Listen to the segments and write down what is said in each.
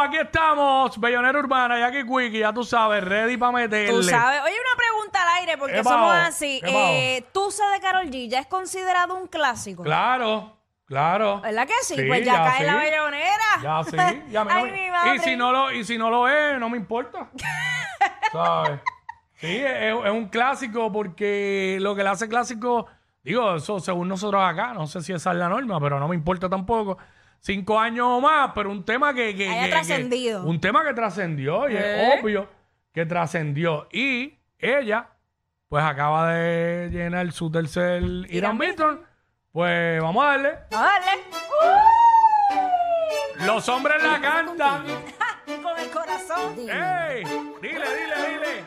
aquí estamos, Bellonera Urbana, Jackie Quickie, ya tú sabes, ready para meterle. Tú sabes. Oye, una pregunta al aire, porque ¿Qué somos así. ¿Qué Eh, ¿Tú sabes de Carol G ya es considerado un clásico? Claro, claro. ¿Verdad que sí? Sí, pues ya, ya cae sí. la bellonera. Ya sí, ya me, Ay, no me- mi madre. y si no lo y si no lo es, no me importa. ¿Sabes? Sí, es, es un clásico porque lo que le hace clásico, digo, eso según nosotros acá, no sé si esa es la norma, pero no me importa tampoco. Cinco años o más, pero un tema que... que Haya que- trascendido. Un tema que trascendió y ¿Eh? es obvio que trascendió. Y ella, pues acaba de llenar su tercer Irán Beaton. Pues vamos a darle. No, dale. Los hombres la cantan. Con el corazón. ¡Ey! Dile, dile, dile.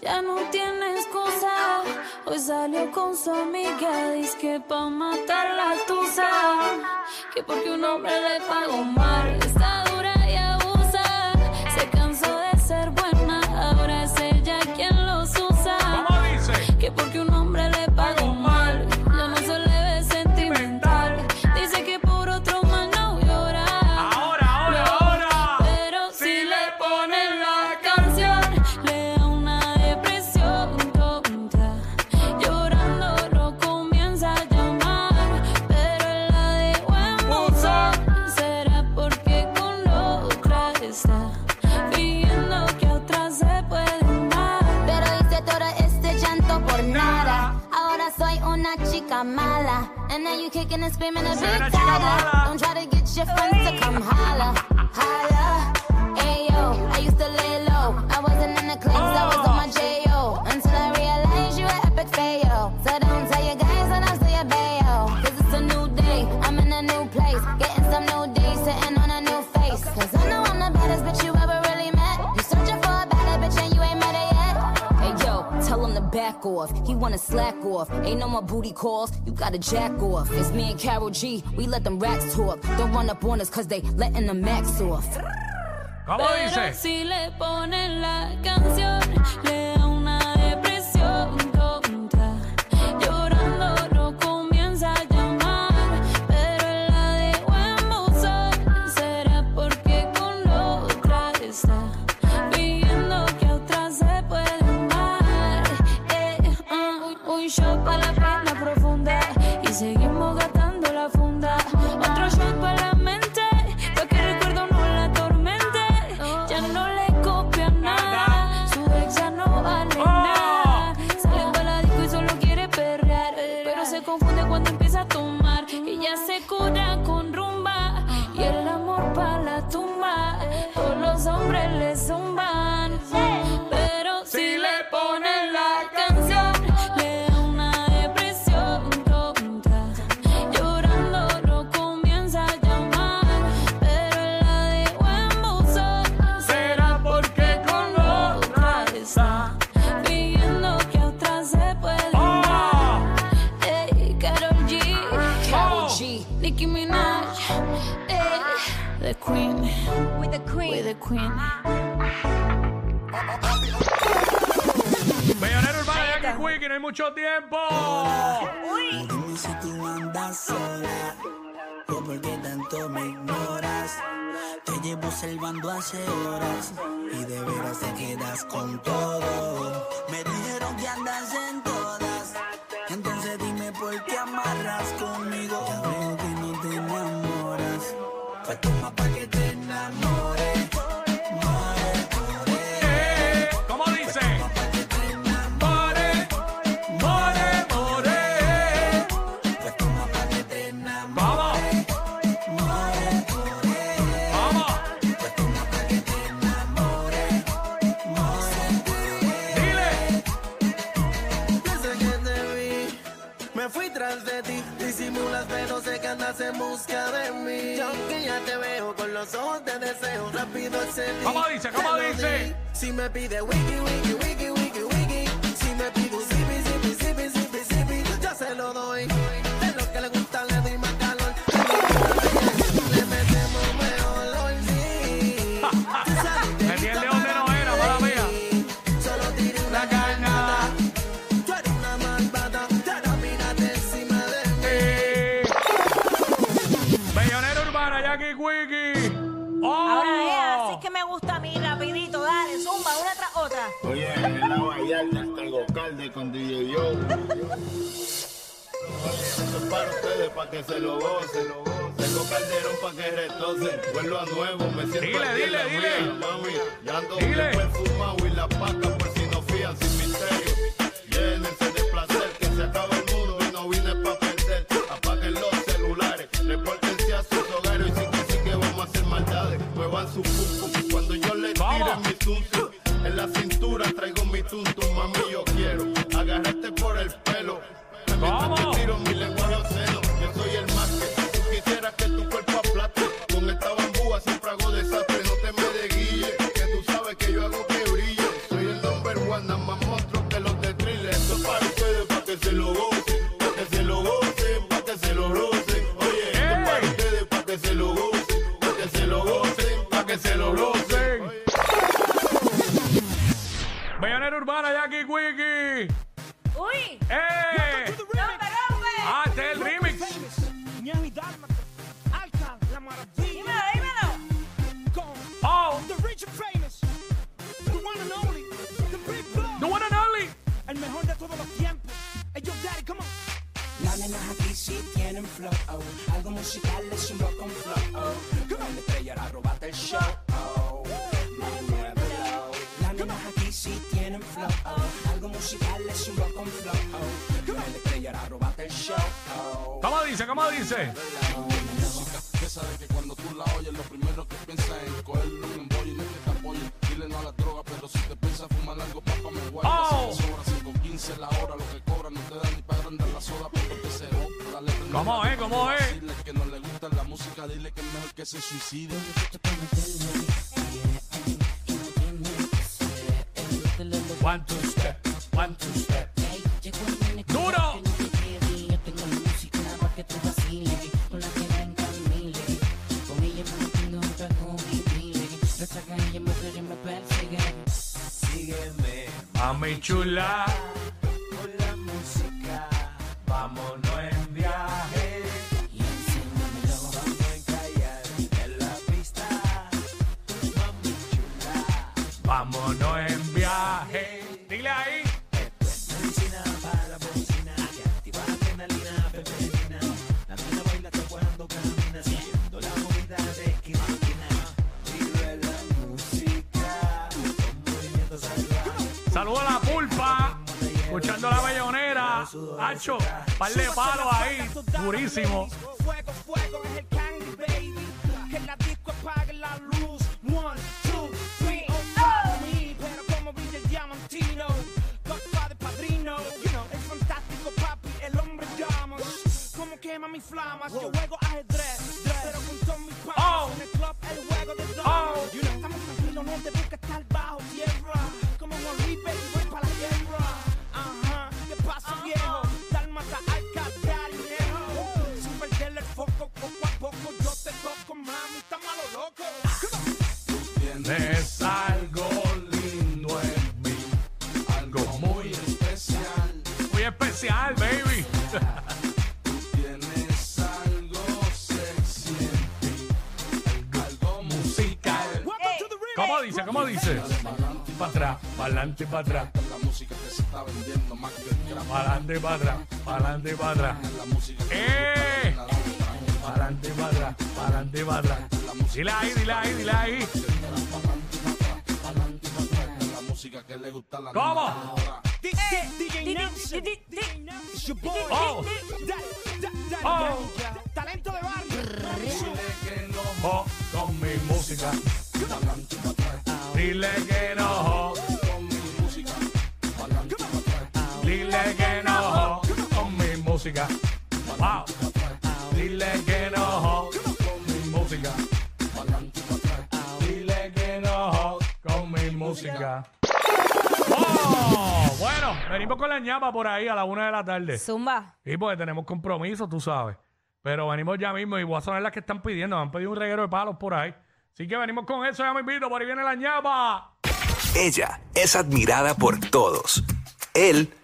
Ya no tiene excusa. Hoy salió con su amiga. Dice que pa' matar. Que porque un hombre le pagó mal. Una chica mala. And now you kicking and screaming a big una chica mala. tada. Don't try to get your friends to come holla. Holla. Ayo, I used to lay low. I wasn't in the clubs, I was off. He wanna slack off. Ain't no more booty calls. You gotta jack off. It's me and Carol G. We let them racks talk. Don't run up on us cause they letting the max off. ¿Cómo Pero dice? Si le ponen la canción, le da una depresión tonta. Llorando lo comienza a llamar, pero la dejó en buzón. Será porque con otra está fingiendo que a otra se puede ah. Oh. dar. Ey, Karol G, Carol Oh. Ah. G. Nicki Minaj, ey, the Queen, With the we queen. the Queen. Ah. Bellonera Urbana, Jackie Quickie, no hay mucho tiempo. Dime si tú andas sola o por qué tanto me ignoras. Te llevo observando hace horas y de veras te quedas con todo. Me dijeron que andas en todas, me fui tras de ti. Disimulas, pero sé que andas en busca de mí. Y aunque ya te veo con los ojos de deseo, rápido accedí. ¿Cómo dice? ¿Cómo dice? di. Si me pide wiki, wiki, wiki, es que me gusta a mí, rapidito, dale, zumba, una tras otra. Oye, en la Vallarta está el Gocalde con DJ Yo. Esto es para ustedes, para que se lo gocen. Tengo calderón para que retocen. Vuelvo a nuevo, me siento Dile, aquí en la dile, mía, dile. mami. Ya ando Dile. perfumado y la paca que se lo gocen, para que se lo gocen, para que se lo rocen. Bellonera Urbana, Jackie Quickie. Uy, ¡Eh! rompe. Ah, este es el remix. La. Dímelo, dímelo. Oh, The Rich and Famous, the one and only, the Big Flow, the one and only. el mejor de todos los tiempos. Yo, daddy, come on. Tienen flow, oh. algo musical es un rock con flow. Oh. La estrella la robaste el show. Oh. Las nenas aquí sí tienen flow, oh. algo musical es un rock con flow. Oh. La estrella la robaste el show. Oh. ¿Cómo dice? ¿Cómo dice? Que sabe que cuando tú la oyes, lo primero que piensas es cogerlo un embollo y no que te apoyen. Dile no a la droga, pero si te piensas fumar algo, papá me guarda. Oh. Si te sobra 5.15 la hora, lo que cobra no te da ni para agrandar la soda, pero te se ¿Cómo es? ¿Cómo es? Que no le gusta la música, dile que es mejor que se suicide. One, two, step. One, step. ¡Duro! Mami chula. Vámonos en viaje. Dile ahí. Saludos a la pulpa. Escuchando la bellonera. Hacho, par de palos ahí. Durísimo. Fuego, fuego es el quema mis flamas. Yo juego ajedrez. Pero con todos mis panas. Oh. En el club, el juego de damas. Oh. You know, estamos tranquilos, no te busca estar bajo tierra. Como Juan Luis, baby, voy para la guerra. Ajá, ¿qué pasa, viejo? Dálmata, alcatraz, viejo. Sin perderle el foco, poco a poco yo te toco, mami, está malo loco. Es algo lindo en mí. Algo muy Especial, Muy especial, dice? Para atrás, para adelante, para atrás. La música que se está vendiendo más que el. Para adelante, para atrás. Para adelante, para atrás. La música que ¡Eh! Para adelante, para atrás. Para adelante, para atrás. Dile ahí, dile ahí, dile ahí. la música que le gusta a la ¿Cómo? Eh. Oh. Oh. Talento de barrio. Oh, con mi música. Dile que no. Dile que no. Con mi música. Wow. Dile que no. Con mi música. Dile que no. Con mi música. Oh, bueno, venimos con la ñapa por ahí a la una de la tarde. Zumba. Sí, porque tenemos compromiso, tú sabes. Pero venimos ya mismo y voy a sonar las que están pidiendo. Me han pedido un reguero de palos por ahí. Así que venimos con eso, ya me invito. Por ahí viene la ñapa. Ella es admirada por todos. Él,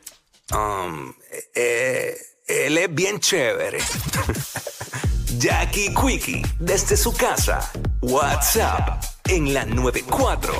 um, eh, él es bien chévere. Jackie Quickie, desde su casa. WhatsApp en la 94.